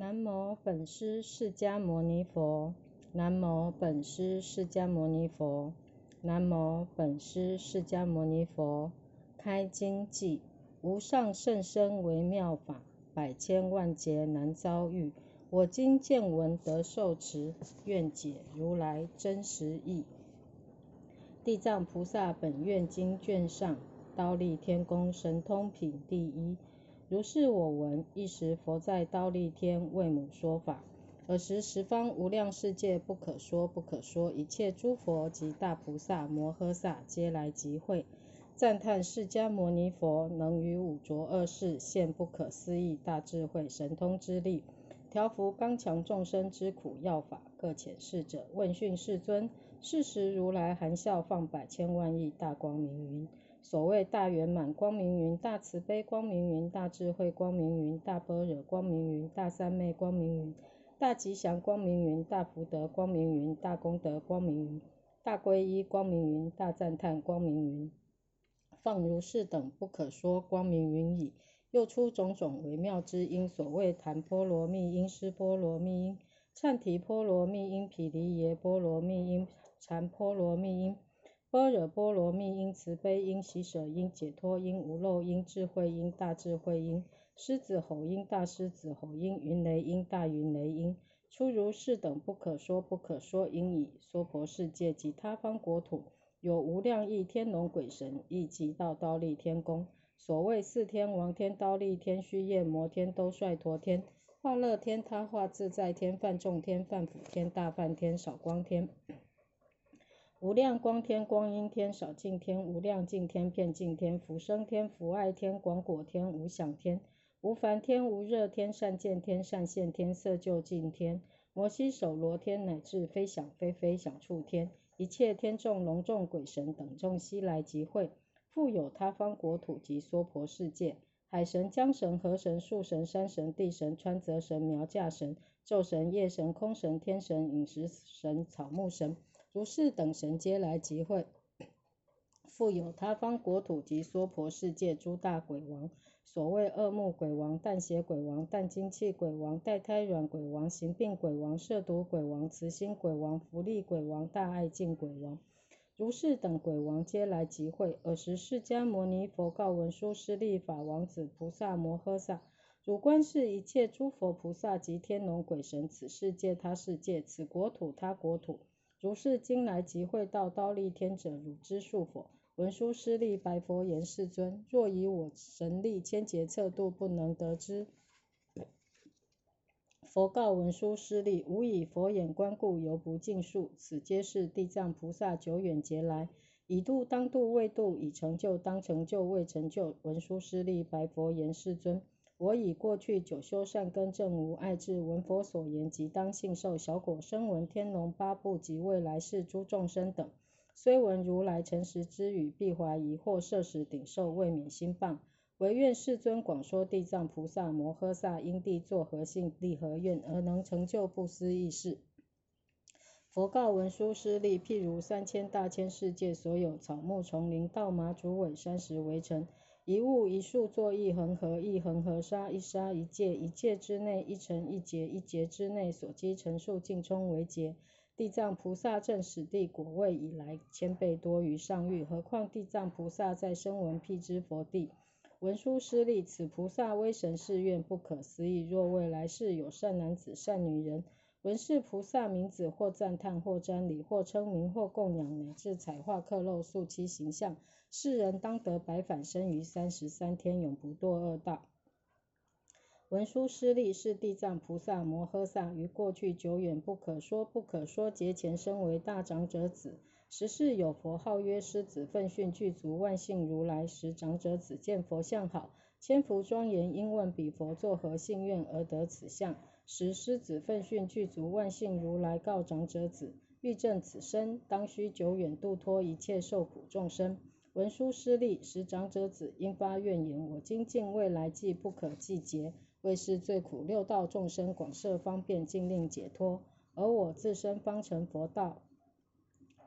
南无本师释迦牟尼佛。南无本师释迦牟尼佛。南无本师释迦牟尼佛。开经偈：无上甚深微妙法，百千万劫难遭遇。我今见闻得受持，愿解如来真实义。地藏菩萨本愿经卷上，刀立天宫神通品第一。如是我闻，一时佛在刀立天为母说法。尔时十方无量世界不可说不可说一切诸佛及大菩萨摩诃萨皆来集会，赞叹释迦牟尼佛能于五浊恶世现不可思议大智慧神通之力，调伏刚强众生之苦要法。各遣侍者问讯世尊，是时如来含笑放百千万亿大光明云。所谓大圆满光明云、大慈悲光明云、大智慧光明云、大般若光明云、大三昧光明云、大吉祥光明云、大福德光明云、大功德光明云、大皈依光明云、大赞叹光明云，放如是等不可说光明云矣。又出种种微妙之音，所谓檀波罗蜜音、湿波罗蜜音、忏提波罗蜜音、毗梨耶波罗蜜音、禅波罗蜜音。般若波罗蜜因、慈悲因、喜舍因、解脱因、无漏因、智慧因、大智慧因、狮子吼音、大狮子吼音、云雷音、大云雷音，出如是等不可说不可说因已。娑婆世界及他方国土，有无量亿天龙鬼神，亦即到刀立天宫。所谓四天王天、刀立天、须夜摩天、兜率陀天、化乐天、他化自在天、梵众天、梵辅天、大梵天、少光天。无量光天、光阴天、少净天、无量净天、遍净天、福生天、福爱天、广果天、无想天、无烦天、无热天、善见天、善现天、色就近天、摩西手罗天，乃至非想非非想处天，一切天众、龙众、鬼神等众悉来集会，复有他方国土及娑婆世界，海神、江神、河神、树神、山神、地神、川泽神、苗架神、昼神、夜神、空神、天神、饮食神、草木神。如是等神皆来集会，复有他方国土及娑婆世界诸大鬼王，所谓恶目鬼王、淡血鬼王、淡精气鬼王、堕胎卵鬼王、行病鬼王、摄毒鬼王、慈心鬼王、福利鬼王、大爱敬鬼王。如是等鬼王皆来集会。尔时释迦牟尼佛告文殊师利法王子菩萨摩诃萨：汝观是一切诸佛菩萨及天龙鬼神，此世界他世界，此国土他国土。如是今来集会到刀立天者，汝知数否？文殊师利白佛言：世尊，若以我神力千劫测度，不能得知。佛告文殊师利：吾以佛眼观故，犹不尽数。此皆是地藏菩萨久远劫来，以度当度未度，以成就当成就未成就。文殊师利白佛言：世尊。我以过去久修善根正无爱智，闻佛所言，即当信受。小果声闻天龙八部及未来世诸众生等，虽闻如来诚实之语，必怀疑或摄食顶受，未免心谤。唯愿世尊广说地藏菩萨摩诃萨因地作何信，立何愿，而能成就不思议事。佛告文殊师利：譬如三千大千世界所有草木丛林、稻麻竹苇、山石围城。一物一树作一恒河，一恒河沙一沙一界，一界之内一尘一劫，一劫之内所积成数尽充为劫。地藏菩萨正始地果位以来，千倍多于上欲。何况地藏菩萨在声闻辟支佛地？文殊师利，此菩萨威神誓愿不可思议。若未来世有善男子、善女人，闻是菩萨名字，或赞叹，或瞻礼，或称名，或供养，乃至彩画刻镂塑其形象。世人当得百返生于三十三天，永不堕恶道。文殊师利是地藏菩萨摩诃萨于过去久远不可说不可说劫前身为大长者子。时世有佛号曰狮子，奋训具足，万幸如来。时长者子见佛像好，千福庄严，应问彼佛作何信愿而得此相？时狮子奋训具足，万幸如来告长者子：欲证此身，当须久远度脱一切受苦众生。文殊师利，时长者子应发愿言：我今尽未来际不可计劫，为是最苦六道众生广设方便，尽令解脱。而我自身方成佛道，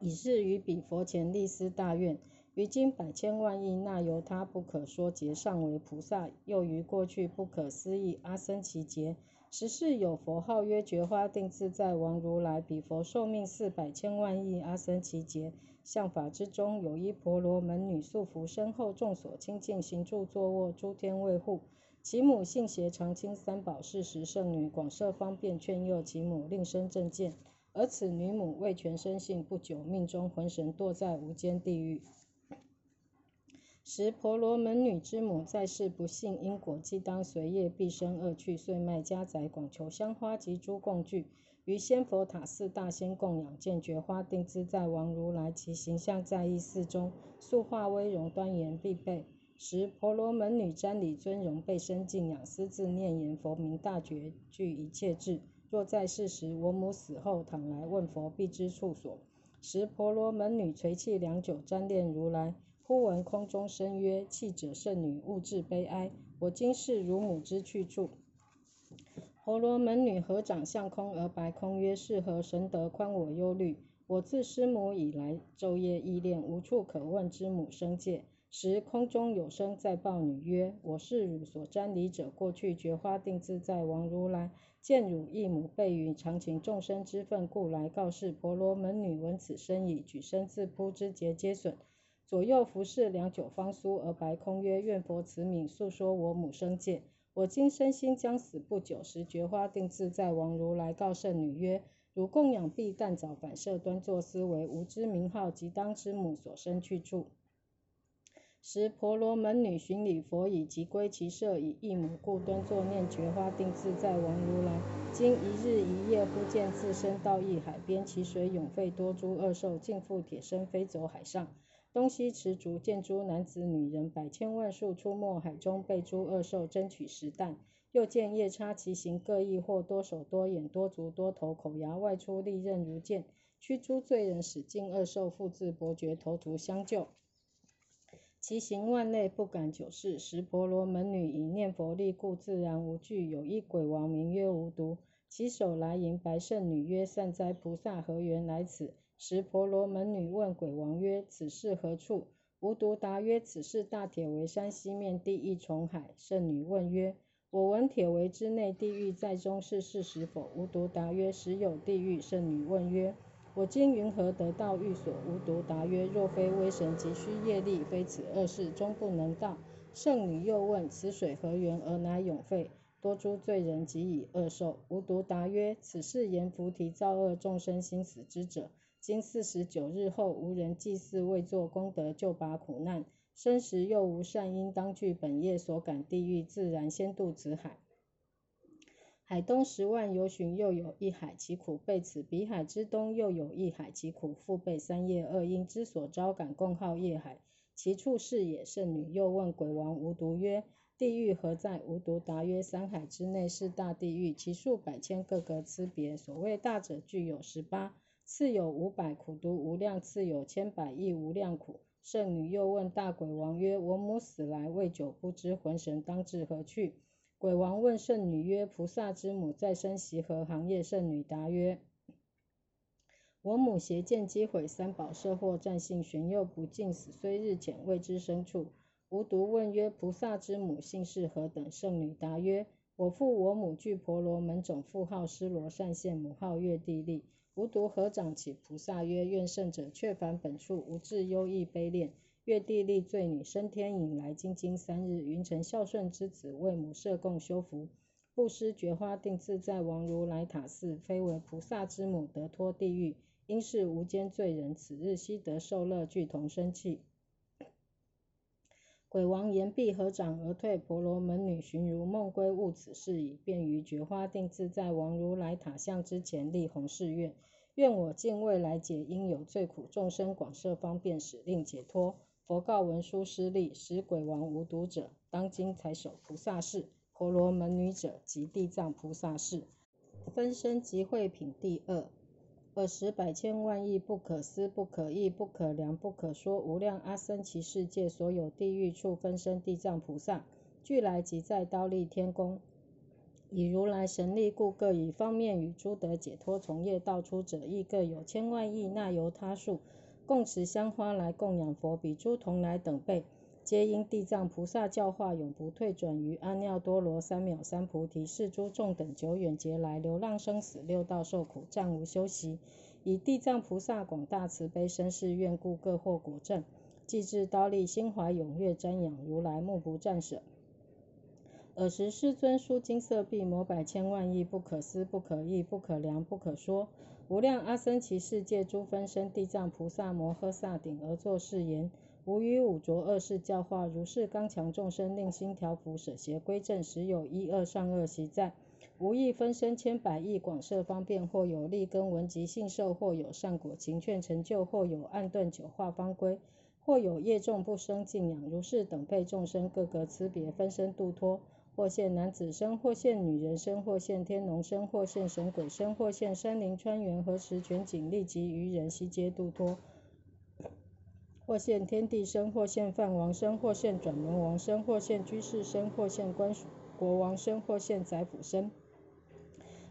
以是于彼佛前立思大愿：于今百千万亿那由他不可说劫上为菩萨，又于过去不可思议阿僧祇劫，十是有佛号曰觉花定自在王如来，彼佛寿命四百千万亿阿僧祇劫。相法之中，有一婆罗门女，素服身后众所亲近，行住坐卧，诸天卫护。其母信邪常亲三宝是十圣女，广设方便劝诱其母，令生正见。而此女母未全生性，不久命中魂神堕在无间地狱。时婆罗门女之母在世不信因果，即当随业必生恶趣，遂卖家宅，广求香花及诸供具，于仙佛塔寺大仙供养，见觉花定自在王如来，其形象在意寺中，素化威容端严，必备。时婆罗门女瞻礼尊容，备身敬仰，私自念言：佛名大觉，具一切智。若在世时，我母死后，倘来问佛，必知处所。时婆罗门女垂泣良久，瞻恋如来。忽闻空中声曰：“弃者圣女，勿至悲哀。我今是汝母之去处。”婆罗门女合掌向空而白空曰：“是何神德宽我忧虑？我自师母以来，昼夜忆恋，无处可问之母生界。”时空中有声在报女曰：“我是汝所瞻礼者，过去觉花定自在王如来，见汝一母备于常情众生之分，故来告示。”婆罗门女闻此声已，举身自扑，之节皆损。左右服侍良久，方苏而白空曰：“愿佛慈悯，诉说我母生界。我今身心将死不久时，觉花定自在王如来告圣女曰：汝供养必但早反射端坐思维，吾知名号即当之母所生去处。时婆罗门女寻礼佛已，即归其舍，以一母故端坐念觉花定自在王如来。今一日一夜，忽见自身到一海边，其水涌沸，多诸恶兽尽附铁身，飞走海上。”东西持竹，见诸男子女人百千万数出没海中，被诸恶兽争取食啖。又见夜叉其形各异，或多手多眼多足多头，口牙外出，利刃如剑，驱诸罪人，使尽恶兽，复自伯爵头足相救。其行万类，不敢久视。时婆罗门女以念佛力故，自然无惧。有一鬼王名曰无毒，其手来迎白圣女曰：“善哉，菩萨何缘来此？”时婆罗门女问鬼王曰：“此是何处？”无毒答曰：“此是大铁围山西面地一重海。”圣女问曰：“我闻铁围之内地狱在中，是事实否？”无毒答曰：“实有地狱。”圣女问曰：“我今云何得到狱所？”无毒答曰：“若非威神，急需业力，非此恶事，终不能到。”圣女又问：“此水何源而乃永沸？多诸罪人及以恶受。”无毒答曰：“此是言菩提造恶众生心死之者。”今四十九日后，无人祭祀，未作功德，就拔苦难。生时又无善因，当具本业所感地狱，自然先渡此海。海东十万由旬，又有一海，其苦备此；彼海之东，又有一海，其苦复备三业恶因之所招感，共号业海。其处是也。圣女又问鬼王无毒曰：“地狱何在？”无毒答曰：“三海之内是大地狱，其数百千，各个差别。所谓大者，具有十八。”次有五百苦毒无量，次有千百亿无量苦。圣女又问大鬼王曰：“我母死来未久，不知魂神当至何去？”鬼王问圣女曰：“菩萨之母在生习何行业？”圣女答曰：“我母邪见击毁三宝舍，或战性玄幼，不尽死，虽日浅，未知生处。”无毒问曰：“菩萨之母姓氏何等？”圣女答曰：“我父我母俱婆罗门种，父号施罗善现，母号月地利。”无毒合掌起菩萨曰：“愿圣者却返本处，无智忧异悲恋。月地立罪女升天引来，今经三日，云成孝顺之子，为母设供修福，布施觉花定自在王如来塔寺，非为菩萨之母，得脱地狱，因是无间罪人，此日悉得受乐，俱同生气。”鬼王言毕，合掌而退。婆罗门女寻如梦归，悟此事矣，便于觉花定自在王如来塔像之前立弘誓愿：愿我尽未来解因有罪苦众生，广设方便，使令解脱。佛告文殊师利：使鬼王无毒者，当今才守菩萨事；婆罗门女者，即地藏菩萨事。分身集会品第二。尔时百千万亿不可思、不可议、不可量、不可说无量阿僧祇世界所有地狱处分身地藏菩萨，俱来即在刀立天宫，以如来神力故，各以方面与诸得解脱从业道出者，亦各有千万亿那由他数，共持香花来供养佛，比诸同来等辈。皆因地藏菩萨教化永不退转于阿耨多罗三藐三菩提，是诸众等久远劫来流浪生死六道受苦，暂无休息。以地藏菩萨广大慈悲身世愿故，各获果证。既至刀立，心怀踊跃瞻仰，如来目不暂舍。尔时世尊书金色壁，摩百千万亿，不可思、不可议、不可量、不可说。无量阿僧祇世界诸分身地藏菩萨摩诃萨顶而作是言：吾于五浊恶世教化如是刚强众生，令心调伏，舍邪归正，实有一二善恶习在。无益分身千百亿，广设方便，或有利根闻及信受，或有善果勤劝成就，或有暗顿久化方归，或有业众不生敬仰，如是等辈众生，各个差别分身度脱。或现男子身，或现女人身，或现天龙身，或现神鬼身，或现山林川原河池泉井，立即于人悉皆度脱。或现天地身，或现梵王身，或现转轮王身，或现居士身，或现官国王身，或现宰辅身。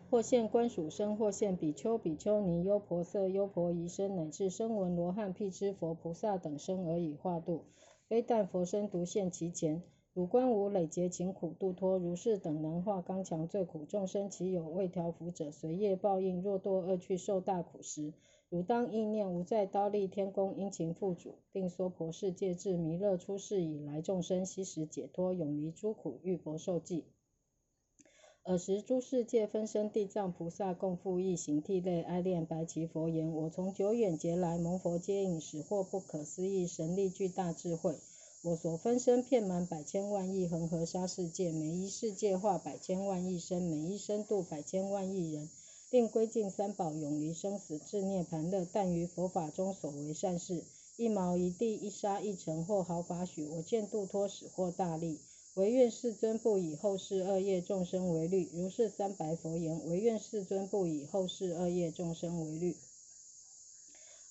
或现官属身，或现比丘、比丘尼、优婆塞、优婆夷身，乃至声闻、罗汉、辟支佛、菩萨等身而已化度。非但佛身独现其前，汝观无累劫勤苦度脱如是等能化刚强最苦众生，其有未调伏者，随业报应，若堕恶趣受大苦时，汝当意念无在刀立天宫殷勤付主，并说婆世界至弥勒出世以来众生悉时解脱，永离诸苦，遇佛受记。尔时诸世界分身地藏菩萨共复一行涕泪哀恋白其佛言：我从久远劫来蒙佛接引，使获不可思议神力巨大智慧。我所分身遍满百千万亿恒河沙世界，每一世界化百千万亿身，每一身度百千万亿人，令归尽三宝，永离生死，至涅盘乐。但于佛法中所为善事，一毛一地一沙一尘或毫发许，我见度脱使获大利。唯愿世尊不以后世恶业众生为虑，如是三白佛言：唯愿世尊不以后世恶业众生为虑。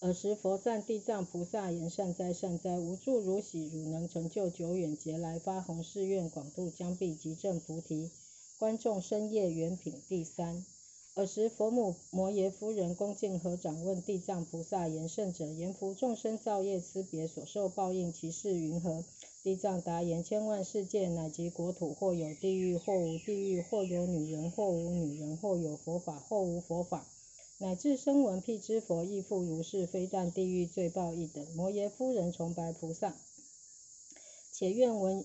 尔时佛赞地藏菩萨言：善哉善哉，无住如喜，汝能成就久远劫来发弘誓愿，广度将毕极证菩提。观众生业缘品第三。尔时佛母摩耶夫人恭敬合掌问地藏菩萨言：圣者，言福众生造业差别所受报应，其事云何？地藏答言：千万世界乃及国土，或有地狱，或无地狱；或有女人，或无女人；或有佛法，或无佛法，乃至声闻辟支佛亦复如是。非但地狱罪报一等。摩耶夫人崇拜菩萨，且愿闻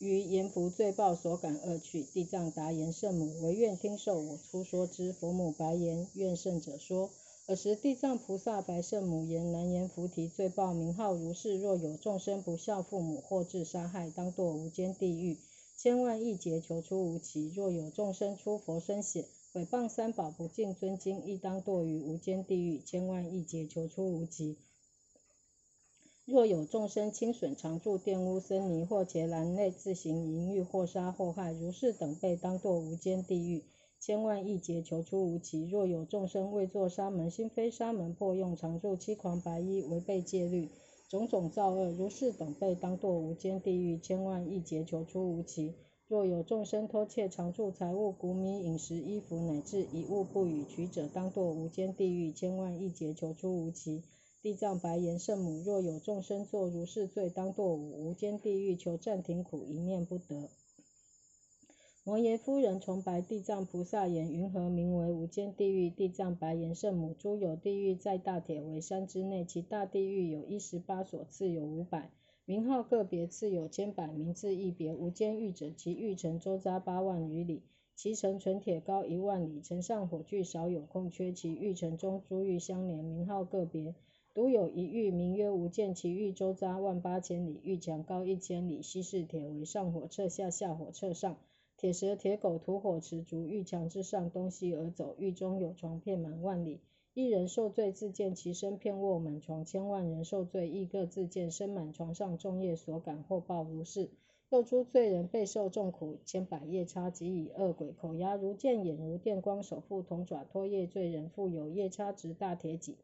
于阎浮罪报所感恶趣。地藏答言：圣母，唯愿听受我初说之。佛母白言：愿圣者说。尔时地藏菩萨白圣母言：难言菩提罪报名号如是。若有众生不孝父母，或致杀害，当堕无间地狱，千万亿劫求出无期。若有众生出佛身血，毁谤三宝，不敬尊经，亦当堕于无间地狱，千万亿劫求出无期。若有众生轻损常住玷污僧尼，或劫难内自行淫欲，或杀或害，如是等辈，当堕无间地狱。千万亿劫求出无期。若有众生未作沙门，心非沙门，破用常住七狂白衣，违背戒律，种种造恶，如是等辈当堕无间地狱。千万亿劫求出无期。若有众生偷窃常住财物、谷米、饮食、衣服，乃至一物不与取者，当堕无间地狱。千万亿劫求出无期。地藏白言圣母：若有众生作如是罪，当堕无间地狱，求暂停苦，一念不得。摩耶夫人崇白地藏菩萨言：云何名为无间地狱？地藏白言：圣母，诸有地狱在大铁围山之内，其大地狱有一十八所，次有五百，名号个别，次有千百，名字一别。无间狱者，其狱城周匝八万余里，其城纯铁高一万里，城上火炬少有空缺。其狱城中珠玉相连，名号个别。独有一玉，名曰无间，其玉周匝万八千里，玉墙高一千里，西是铁围，上火彻下，下火彻上。铁蛇、铁狗、土火持足，玉墙之上，东西而走。玉中有床遍满万里。一人受罪，自见其身遍卧满床；千万人受罪，亦各自见身满床上。众业所感，或报如是。又诸罪人备受重苦，千百夜叉及以恶鬼口牙如剑，眼如电光，手覆铜爪，托业罪人，复有夜叉执大铁戟。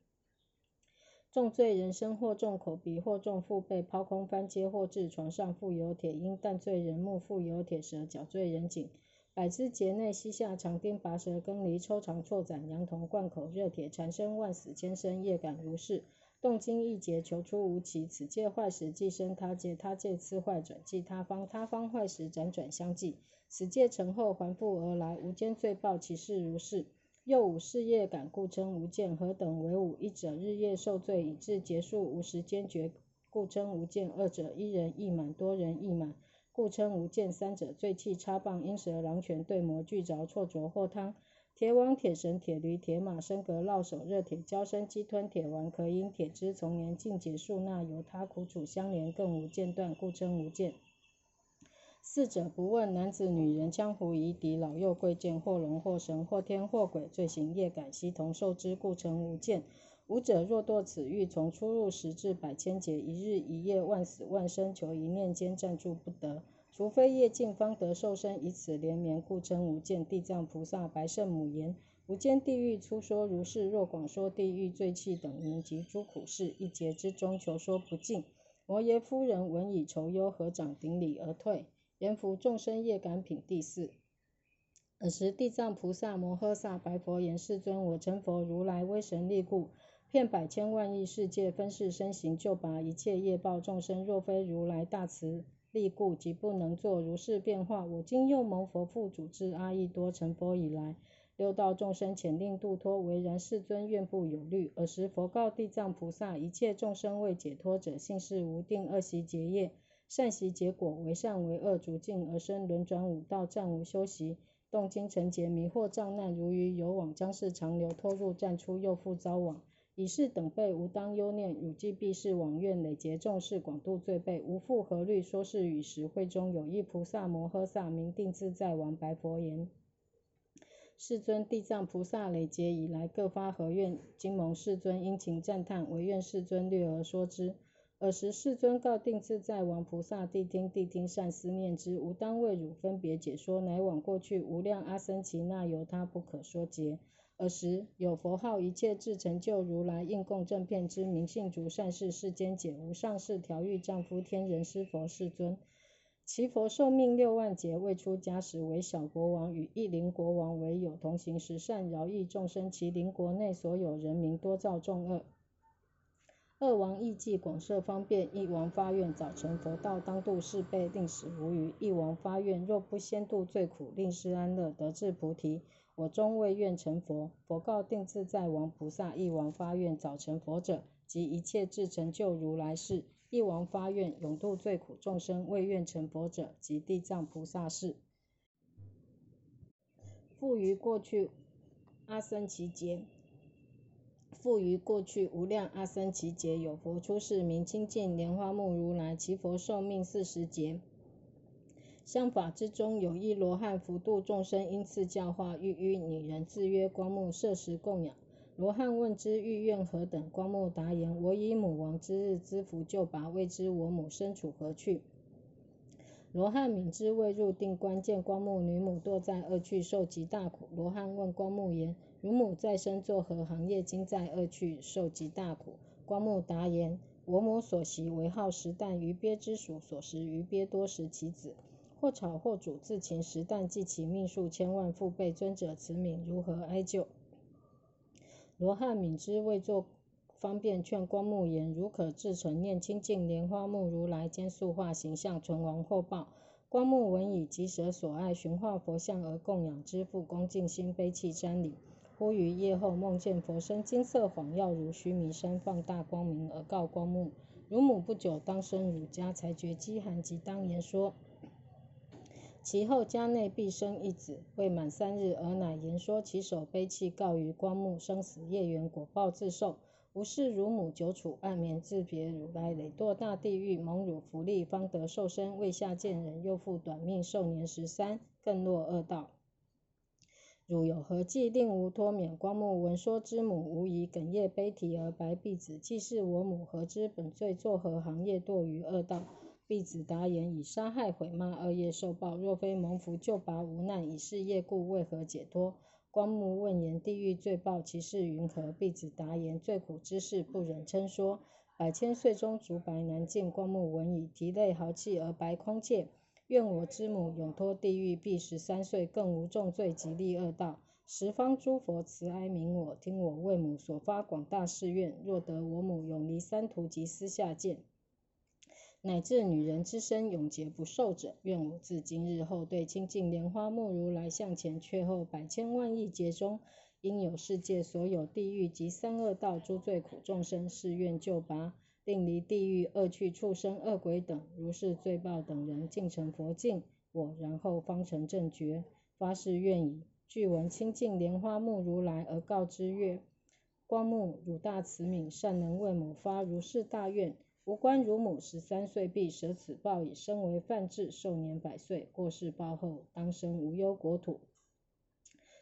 重罪人身或重口鼻，或重腹背，抛空翻阶，或至床上，复有铁鹰；但罪人目，复有铁蛇；脚罪人颈，百枝节内膝下长钉，拔舌耕犁，抽肠错斩，羊铜贯口，热铁缠身，万死千生，业感如是。动经一劫，求出无期。此界坏时，即生他界；他界次坏转即他方；他方坏时，辗转相继。此界成后，还复而来。无间罪报，其事如是。又五事业感，故称无间。何等为五？一者，日夜受罪，以致结束无时间觉，故称无间。二者，一人一满，多人一满，故称无间。三者，醉气插棒，鹰蛇狼犬对魔俱着，错着或汤。铁网、铁绳、铁驴、铁马、升格、烙手、热铁、胶身、鸡吞、铁丸、可因铁枝、从年、尽结束那由他苦楚相连，更无间断，故称无间。四者不问男子女人，江湖夷狄，老幼贵贱，或龙或神，或天或鬼，罪行业感悉同受之，故称无间。五者若堕此狱，从出入时至百千劫，一日一夜，万死万生，求一念间暂住不得。除非业尽，方得受身，以此连绵，故称无间。地藏菩萨白圣母言：无间地狱粗说如是，若广说地狱罪气等名及诸苦事，一劫之中求说不尽。摩耶夫人闻以愁忧，合掌顶礼而退。阎浮众生业感品第四。尔时地藏菩萨摩诃萨白佛言：世尊，我成佛如来威神力故，遍百千万亿世界分世身行，救拔一切业报众生。若非如来大慈。力故，即不能作如是变化。我今又蒙佛父主之阿逸多成佛以来，六道众生遣令度脱，唯然世尊愿不有虑。尔时佛告地藏菩萨：一切众生未解脱者，性是无定，恶习结业，善习结果，为善为恶，逐境而生轮转五道，暂无修习，动经成劫，迷惑障难，如鱼游网，将是长流，拖入暂出，又复遭网。以是等辈无当忧念，汝既必是往愿累劫众事，广度罪辈，无复何虑。说是与时，会中有一菩萨摩诃萨，名定自在王，白佛言：世尊，地藏菩萨累劫以来，各发何愿？今蒙世尊殷勤赞叹，唯愿世尊略而说之。尔时世尊告定自在王菩萨：谛听，谛听，善思念之。吾当为汝分别解说，乃往过去无量阿僧祇那由他不可说劫。尔时有佛号一切智成就如来应供正片之名信足善事世间解无上士调御丈夫天人师佛世尊。其佛寿命六万劫未出家时为小国王，与一邻国王为友同行十善饶益众生。其邻国内所有人民多造众恶。二王意计广设方便，一王发愿早成佛道，当度世辈，令死无余。一王发愿若不先度最苦，令世安乐，得至菩提。我终未愿成佛。佛告定自在王菩萨：一王发愿早成佛者，及一切智成就如来世。一王发愿永度最苦众生，未愿成佛者，即地藏菩萨是。复于过去阿僧祇劫，复于过去无量阿僧祇劫，有佛出世，名清净莲花目如来。其佛寿命四十劫。相法之中，有一罗汉福度众生，因次教化，欲于女人，自曰光目，摄食供养。罗汉问之欲愿何等？光目答言：我以母亡之日之福救拔，未知我母身处何去？罗汉敏之未入定观，见光目女母堕在恶趣，受极大苦。罗汉问光目言：汝母在生作何行业？今在恶趣受极大苦。光目答言：我母所习为好食啖，鱼鳖之属，所食鱼鳖多食其子。或炒或煮，自勤食啖，计其命数千万复倍。尊者慈悯，如何哀救？罗汉敏之未作方便劝光目言：如可至诚念清净莲花目如来，兼塑化形象，存亡获报。光目闻已，即舍所爱，寻化佛像而供养之，复恭敬心悲泣瞻礼。忽于夜后梦见佛身金色晃耀，如须弥山放大光明，而告光目：汝母不久当生汝家，才觉饥寒，即当言说。其后家内必生一子，未满三日，而乃言说其手悲泣，告于光目：生死业缘果报自受。吾视汝母久处暗眠，自别汝来，累堕大地狱，蒙汝福利，方得受身。未下见人，又复短命，寿年十三，更落恶道。汝有何计，令吾脱免？光目闻说之母，无疑哽咽悲啼而白婢子：既是我母，何知本罪作何行业，堕于恶道？弟子答言：以杀害毁骂二业受报。若非蒙福救拔无难，以是业故，为何解脱？光目问言：地狱罪报，其事云何？弟子答言：最苦之事，不忍称说。百千岁中，竹白难尽。光目闻已，啼泪豪泣而白空切：愿我之母永脱地狱，必十三岁，更无重罪及利恶道。十方诸佛慈哀悯我，听我为母所发广大誓愿，若得我母永离三途及私下见，乃至女人之身永劫不受者，愿我自今日后对清净莲花目如来向前，却后百千万亿劫中，应有世界所有地狱及三恶道诸罪苦众生，誓愿救拔，令离地狱恶趣畜生恶鬼等如是罪报等人，尽成佛境。我然后方成正觉，发誓愿以具闻清净莲花目如来而告之曰：光目汝大慈悯，善能为母发如是大愿。无官如母十三岁毕舍此报，以身为梵志，寿年百岁。过世报后，当生无忧国土，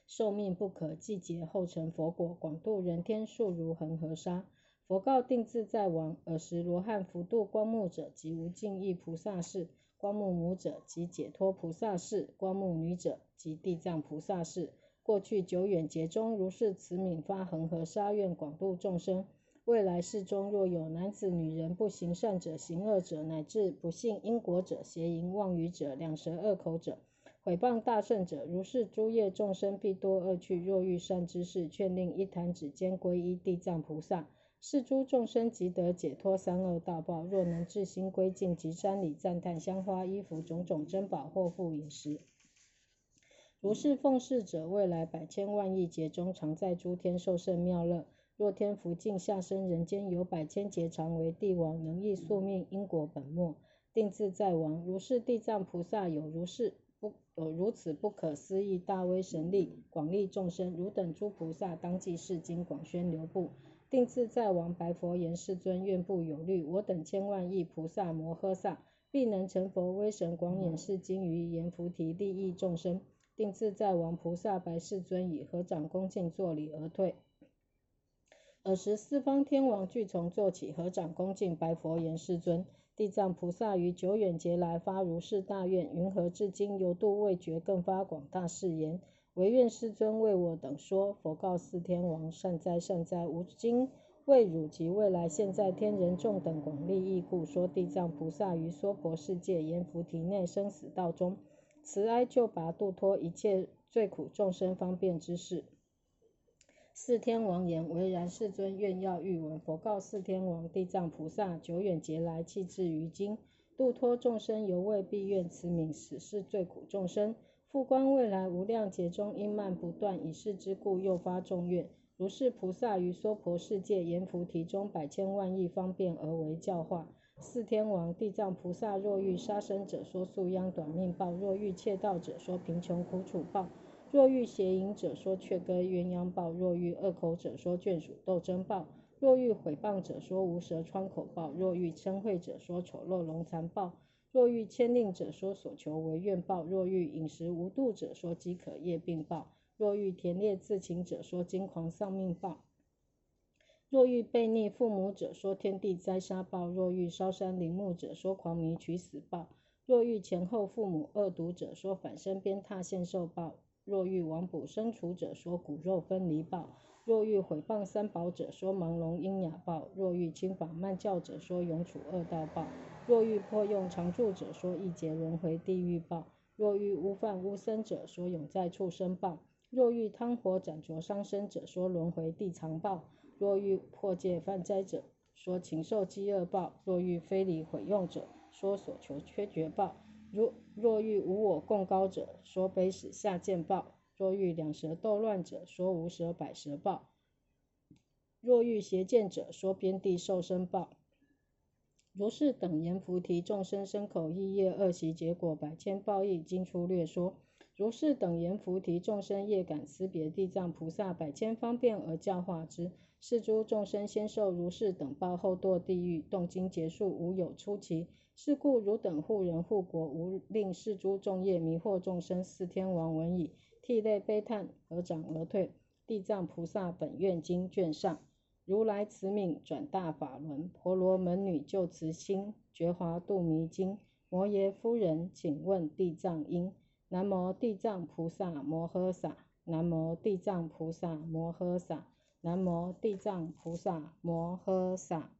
寿命不可计劫，后成佛果，广度人天数如恒河沙。佛告定自在王：尔时罗汉福度光目者，即无尽意菩萨事。光目母者即解脱菩萨事，光目女者即地藏菩萨事。过去久远劫中，如是慈悯发恒河沙愿，广度众生。未来世中，若有男子、女人不行善者、行恶者，乃至不信因果者、邪淫妄语者、两舌恶口者、毁谤大圣者，如是诸业众生必多恶趣。若遇善之事，劝令一弹指间皈依地藏菩萨。是诸众生即得解脱三恶道报。若能至心归敬，及山里赞叹香花衣服种种珍宝，或复饮食。如是奉事者，未来百千万亿劫中，常在诸天受胜妙乐。若天福尽，下生人间，有百千劫常为帝王，能易宿命因果本末，定自在王。如是地藏菩萨有如是不有如此不可思议大威神力，广利众生。汝等诸菩萨当即是经，广宣流布。定自在王白佛言：世尊，愿不有虑。我等千万亿菩萨摩诃萨，必能成佛。威神广演是经于阎浮提，利益众生。定自在王菩萨白世尊，以合掌恭敬作礼而退。尔时四方天王俱从坐起，合掌恭敬白佛言：世尊，地藏菩萨于久远劫来发如是大愿，云何至今犹度未绝，更发广大誓言。唯愿世尊为我等说。佛告四天王：善哉善哉，吾今为汝及未来现在天人众等广利益故，说地藏菩萨于娑婆世界阎浮提内生死道中，慈哀救拔度脱一切罪苦众生方便之事。四天王言：唯然，世尊愿要欲闻。佛告四天王：地藏菩萨久远劫来弃至于今，度脱众生，犹未必愿慈悯死是罪苦众生。复观未来无量劫中，因慢不断，以是之故，又发众愿。如是菩萨于娑婆世界阎浮提中，百千万亿方便而为教化。四天王、地藏菩萨若欲杀生者，说宿殃短命报；若欲窃盗者，说贫穷苦楚报；若欲邪淫者，说雀歌鸳鸯报；若欲恶口者，说眷属斗争报；若欲毁谤者，说无舌疮口报；若欲嗔恚者，说丑陋龙残报。若欲牵令者，说所求为愿报；若欲饮食无度者，说饥渴夜病报；若欲田猎自情者，说惊狂丧命报；若欲背逆父母者，说天地灾杀报；若欲烧山林木者，说狂迷取死报；若欲前后父母恶毒者，说反身鞭挞现受报；若欲往卜生处者，说骨肉分离报；若欲毁谤三宝者，说盲聋喑哑报；若欲轻法慢教者，说永处恶道报。若欲破用常住者，说一劫轮回地狱报；若欲污犯污僧者，说永在畜生报；若欲贪火斩灼伤身者，说轮回地藏报；若欲破戒犯灾者，说禽兽饥饿报；若欲非礼毁用者，说所求缺绝报；如若欲无我共高者，说悲死下贱报；若欲两舌斗乱者，说无舌百舌报；若欲邪见者，说边地受生报。如是等言菩提众生生口意业恶习结果百千报应经出略说。如是等言菩提众生业感思别地藏菩萨百千方便而教化之。是诸众生先受如是等报，后堕地狱，动经结束，无有出奇。是故汝等护人护国，无令是诸众业迷惑众生。四天王闻已，涕泪悲叹，合掌而退。地藏菩萨本愿经卷上。如来慈悯转大法轮，婆罗门女救慈心，觉华度迷经。摩耶夫人，请问地藏因。南无地藏菩萨摩诃萨，南无地藏菩萨摩诃萨，南无地藏菩萨摩诃萨。